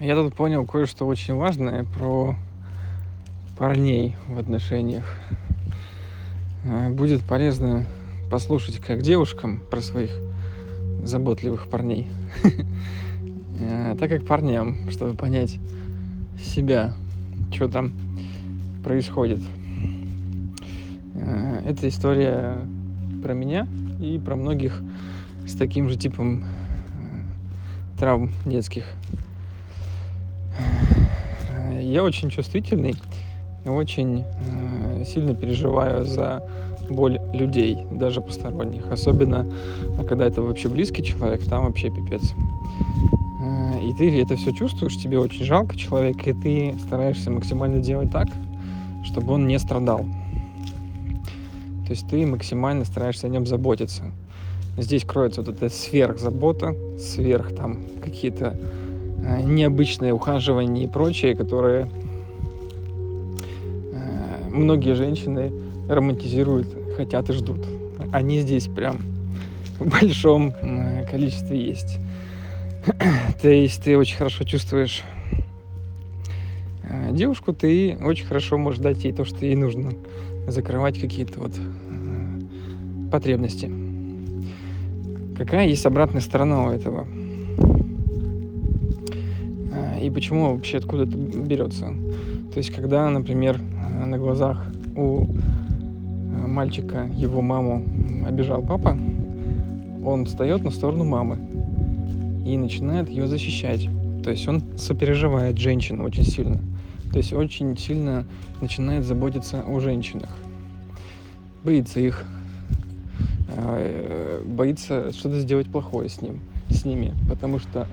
Я тут понял кое-что очень важное про парней в отношениях. Э, будет полезно послушать как девушкам про своих заботливых парней, э, так как парням, чтобы понять себя, что там происходит. Э, это история про меня и про многих с таким же типом травм детских. Я очень чувствительный, очень э, сильно переживаю за боль людей, даже посторонних. Особенно, когда это вообще близкий человек, там вообще пипец. Э, и ты это все чувствуешь, тебе очень жалко человека, и ты стараешься максимально делать так, чтобы он не страдал. То есть ты максимально стараешься о нем заботиться. Здесь кроется вот эта сверхзабота, сверх там какие-то э, необычные ухаживания и прочее, которые э, многие женщины романтизируют, хотят и ждут. Они здесь прям в большом э, количестве есть. То есть ты очень хорошо чувствуешь девушку, ты очень хорошо можешь дать ей то, что ей нужно, закрывать какие-то вот потребности. Какая есть обратная сторона у этого? И почему вообще откуда это берется? То есть, когда, например, на глазах у а, мальчика его маму обижал папа, он встает на сторону мамы и начинает ее защищать. То есть он сопереживает женщину очень сильно. То есть очень сильно начинает заботиться о женщинах. Боится их, а, боится что-то сделать плохое с ним, с ними, потому что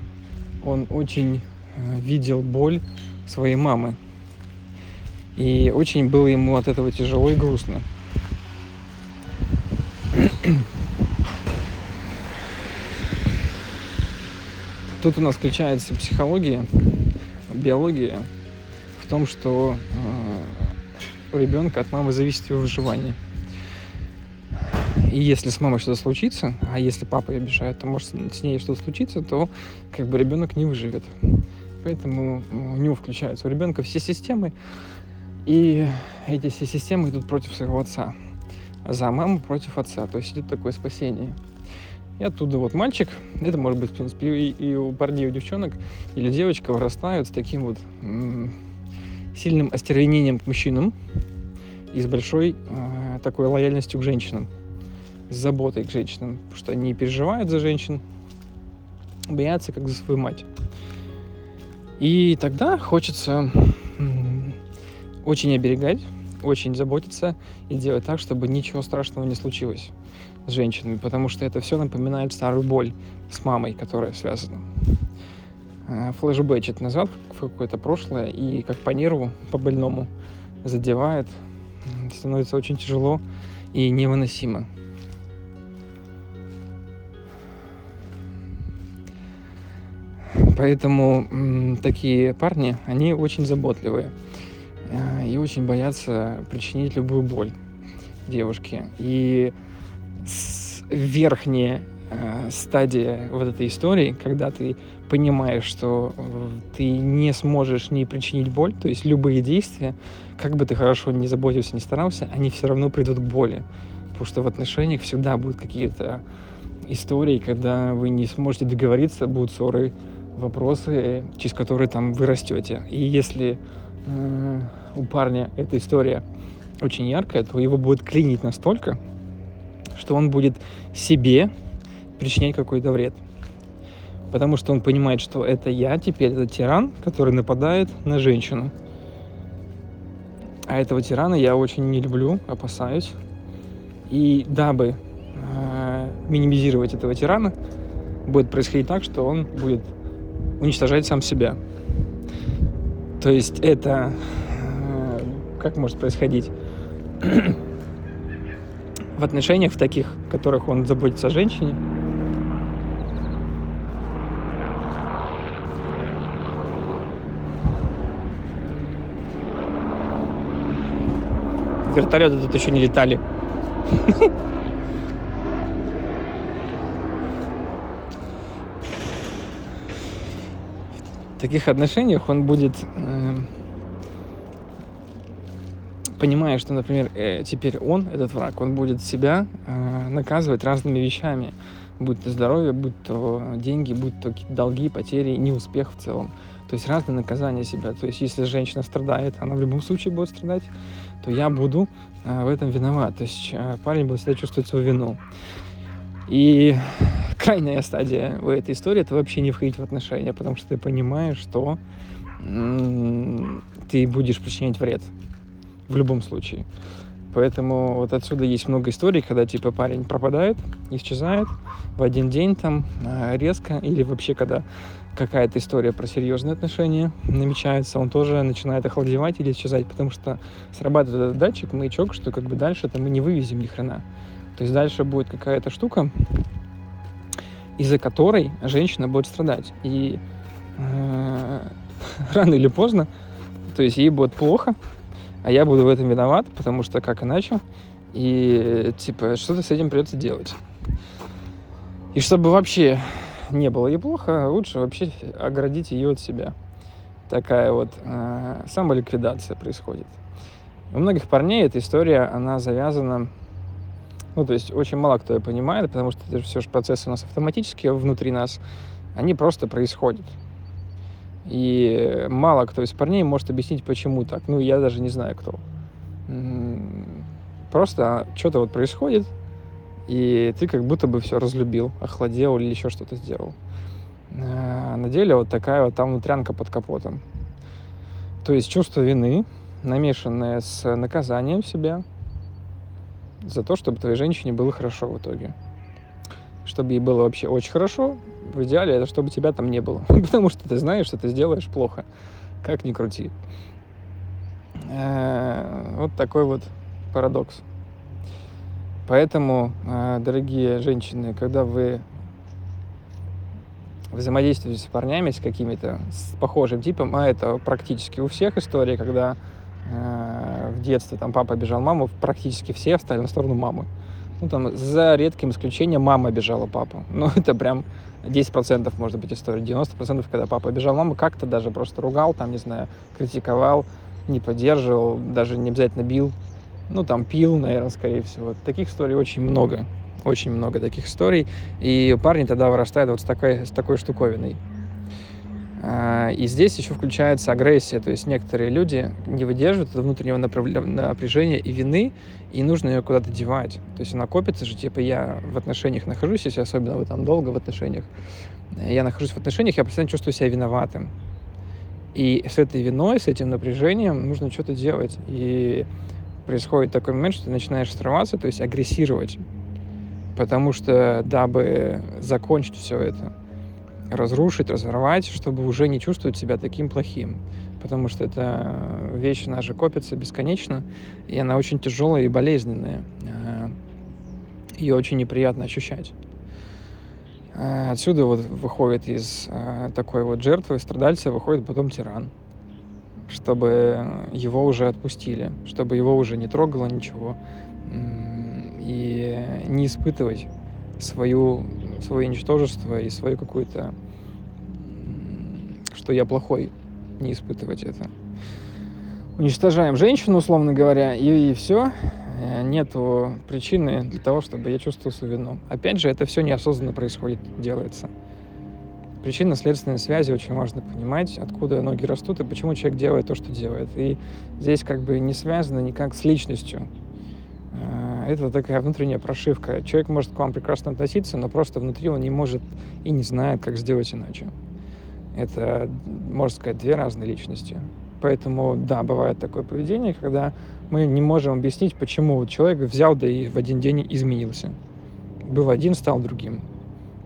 он очень видел боль своей мамы. И очень было ему от этого тяжело и грустно. Тут у нас включается психология, биология в том, что э, у ребенка от мамы зависит его выживание. И если с мамой что-то случится, а если папа обижает, то может с ней что-то случится, то как бы ребенок не выживет. Поэтому у него включаются у ребенка все системы, и эти все системы идут против своего отца. За маму против отца. То есть идет такое спасение. И оттуда вот мальчик, это может быть, в принципе, и, и у парней, и у девчонок, или девочка вырастают с таким вот м- сильным остервенением к мужчинам и с большой э, такой лояльностью к женщинам с заботой к женщинам, потому что они переживают за женщин, боятся как за свою мать. И тогда хочется очень оберегать, очень заботиться и делать так, чтобы ничего страшного не случилось с женщинами, потому что это все напоминает старую боль с мамой, которая связана. А, флешбэчит назад в какое-то прошлое и как по нерву, по больному задевает, становится очень тяжело и невыносимо. Поэтому такие парни, они очень заботливые э, и очень боятся причинить любую боль девушке. И верхняя э, стадия вот этой истории, когда ты понимаешь, что э, ты не сможешь не причинить боль, то есть любые действия, как бы ты хорошо не заботился, не старался, они все равно придут к боли. Потому что в отношениях всегда будут какие-то истории, когда вы не сможете договориться, будут ссоры, вопросы, через которые там вы растете. И если э, у парня эта история очень яркая, то его будет клинить настолько, что он будет себе причинять какой-то вред. Потому что он понимает, что это я теперь, это тиран, который нападает на женщину. А этого тирана я очень не люблю, опасаюсь. И дабы э, минимизировать этого тирана, будет происходить так, что он будет уничтожать сам себя. То есть это э, как может происходить? в отношениях в таких, в которых он заботится о женщине, вертолеты тут еще не летали. таких отношениях он будет, э, понимая, что, например, э, теперь он, этот враг, он будет себя э, наказывать разными вещами, будь то здоровье, будь то деньги, будь то долги, потери, неуспех в целом. То есть разные наказания себя. То есть если женщина страдает, она в любом случае будет страдать, то я буду э, в этом виноват. То есть э, парень будет всегда чувствовать свою вину. И крайняя стадия в этой истории это вообще не входить в отношения, потому что ты понимаешь, что ты будешь причинять вред в любом случае. Поэтому вот отсюда есть много историй, когда типа парень пропадает, исчезает в один день там а, резко, или вообще когда какая-то история про серьезные отношения намечается, он тоже начинает охладевать или исчезать, потому что срабатывает этот датчик, маячок, что как бы дальше-то мы не вывезем ни хрена. То есть дальше будет какая-то штука, из-за которой женщина будет страдать. И э, рано или поздно, то есть ей будет плохо, а я буду в этом виноват, потому что как иначе. И типа что-то с этим придется делать. И чтобы вообще не было ей плохо, лучше вообще оградить ее от себя. Такая вот э, самоликвидация происходит. У многих парней эта история, она завязана, ну, то есть очень мало кто ее понимает, потому что это все же процессы у нас автоматические внутри нас, они просто происходят. И мало кто из парней может объяснить, почему так. Ну, я даже не знаю, кто. Просто что-то вот происходит, и ты как будто бы все разлюбил, охладел или еще что-то сделал. А на деле вот такая вот там внутрянка под капотом. То есть чувство вины, намешанное с наказанием себя за то, чтобы твоей женщине было хорошо в итоге. Чтобы ей было вообще очень хорошо, в идеале это чтобы тебя там не было. Потому что ты знаешь, что ты сделаешь плохо. Как ни крути. Э, вот такой вот парадокс. Поэтому, э, дорогие женщины, когда вы взаимодействуете с парнями, с какими-то, с похожим типом, а это практически у всех истории, когда э, в детстве там папа обижал маму, практически все встали на сторону мамы. Ну, там, за редким исключением, мама обижала папу. Ну, это прям 10% может быть история, 90% когда папа обижал маму, как-то даже просто ругал, там, не знаю, критиковал, не поддерживал, даже не обязательно бил, ну, там, пил, наверное, скорее всего. Таких историй очень много, очень много таких историй, и парни тогда вырастают вот с такой, с такой штуковиной. А, и здесь еще включается агрессия, то есть некоторые люди не выдерживают этого внутреннего напряжения и вины, и нужно ее куда-то девать. То есть она копится же, типа я в отношениях нахожусь, если особенно вы там долго в отношениях, я нахожусь в отношениях, я постоянно чувствую себя виноватым. И с этой виной, с этим напряжением нужно что-то делать. И происходит такой момент, что ты начинаешь срываться, то есть агрессировать. Потому что, дабы закончить все это, разрушить, разорвать, чтобы уже не чувствовать себя таким плохим. Потому что эта вещь, она же копится бесконечно, и она очень тяжелая и болезненная. Э, Ее очень неприятно ощущать. Э, отсюда вот выходит из э, такой вот жертвы, страдальца, выходит потом тиран. Чтобы его уже отпустили, чтобы его уже не трогало ничего. И не испытывать свою свое ничтожество и свою какую-то, что я плохой, не испытывать это. Уничтожаем женщину, условно говоря, и, и все. Э, нету причины для того, чтобы я чувствовал свою вину. Опять же, это все неосознанно происходит, делается. Причинно-следственные связи очень важно понимать, откуда ноги растут и почему человек делает то, что делает. И здесь как бы не связано никак с личностью. Это такая внутренняя прошивка. Человек может к вам прекрасно относиться, но просто внутри он не может и не знает, как сделать иначе. Это, можно сказать, две разные личности. Поэтому, да, бывает такое поведение, когда мы не можем объяснить, почему человек взял, да и в один день изменился. Был один, стал другим.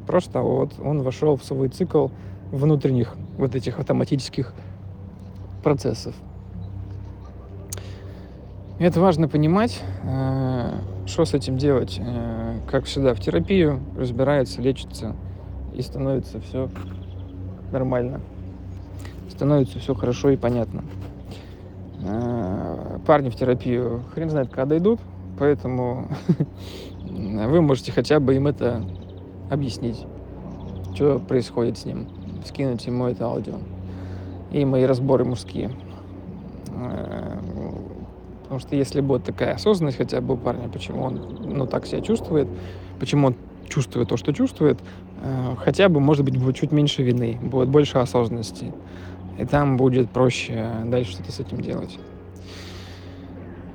Просто вот он вошел в свой цикл внутренних вот этих автоматических процессов. Это важно понимать, э, что с этим делать. Э, как всегда, в терапию разбирается, лечится и становится все нормально. Становится все хорошо и понятно. Э, парни в терапию хрен знает, когда идут, поэтому вы можете хотя бы им это объяснить, что происходит с ним, скинуть ему это аудио. и мои разборы мужские. Потому что если будет такая осознанность хотя бы у парня, почему он ну, так себя чувствует, почему он чувствует то, что чувствует, э, хотя бы, может быть, будет чуть меньше вины, будет больше осознанности. И там будет проще дальше что-то с этим делать.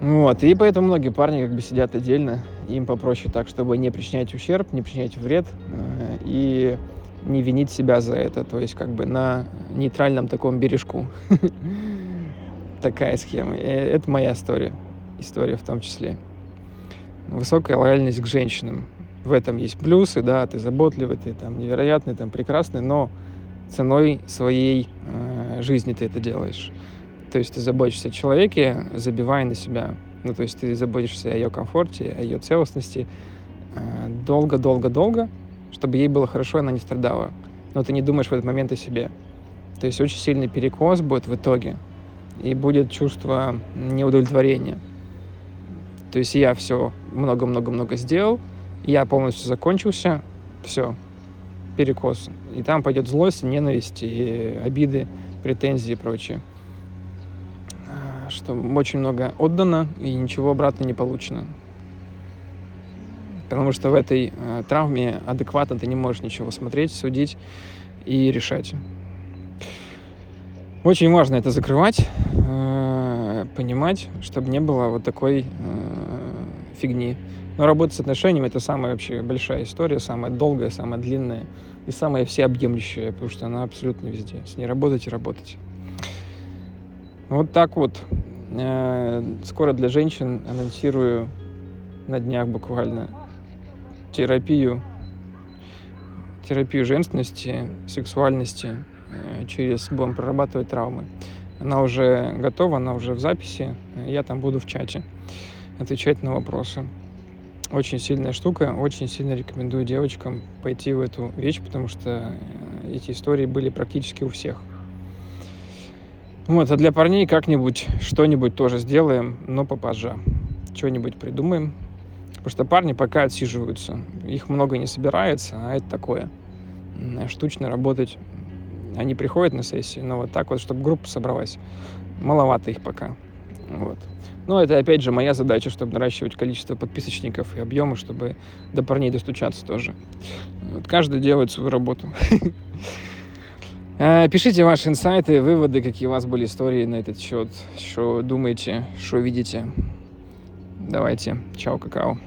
Вот, и поэтому многие парни как бы сидят отдельно, им попроще так, чтобы не причинять ущерб, не причинять вред э, и не винить себя за это, то есть как бы на нейтральном таком бережку. Такая схема. Это моя история, история в том числе. Высокая лояльность к женщинам. В этом есть плюсы, да, ты заботливый, ты там невероятный, там прекрасный, но ценой своей э, жизни ты это делаешь. То есть ты заботишься о человеке, забивая на себя. Ну, то есть ты заботишься о ее комфорте, о ее целостности э, долго-долго-долго, чтобы ей было хорошо, и она не страдала. Но ты не думаешь в этот момент о себе. То есть очень сильный перекос будет в итоге. И будет чувство неудовлетворения. То есть я все много-много-много сделал, я полностью закончился, все, перекос. И там пойдет злость, ненависть, и обиды, претензии и прочее. А, что очень много отдано, и ничего обратно не получено. Потому что в этой э, травме адекватно ты не можешь ничего смотреть, судить и решать. Очень важно это закрывать, э, понимать, чтобы не было вот такой э, фигни. Но работать с отношениями это самая вообще большая история, самая долгая, самая длинная и самая всеобъемлющая, потому что она абсолютно везде. С ней работать и работать. Вот так вот. Э, скоро для женщин анонсирую на днях буквально терапию, терапию женственности, сексуальности. Э, через будем прорабатывать травмы. Она уже готова, она уже в записи. Я там буду в чате отвечать на вопросы очень сильная штука. Очень сильно рекомендую девочкам пойти в эту вещь, потому что э, эти истории были практически у всех. Вот, а для парней как-нибудь что-нибудь тоже сделаем, но попозже. Что-нибудь придумаем. Потому что парни пока отсиживаются. Их много не собирается, а это такое. Штучно работать. Они приходят на сессии, но вот так вот, чтобы группа собралась, маловато их пока. Вот. Но это, опять же, моя задача, чтобы наращивать количество подписочников и объемы, чтобы до парней достучаться тоже. Вот каждый делает свою работу. А, пишите ваши инсайты, выводы, какие у вас были истории на этот счет, что думаете, что видите. Давайте. Чао, какао.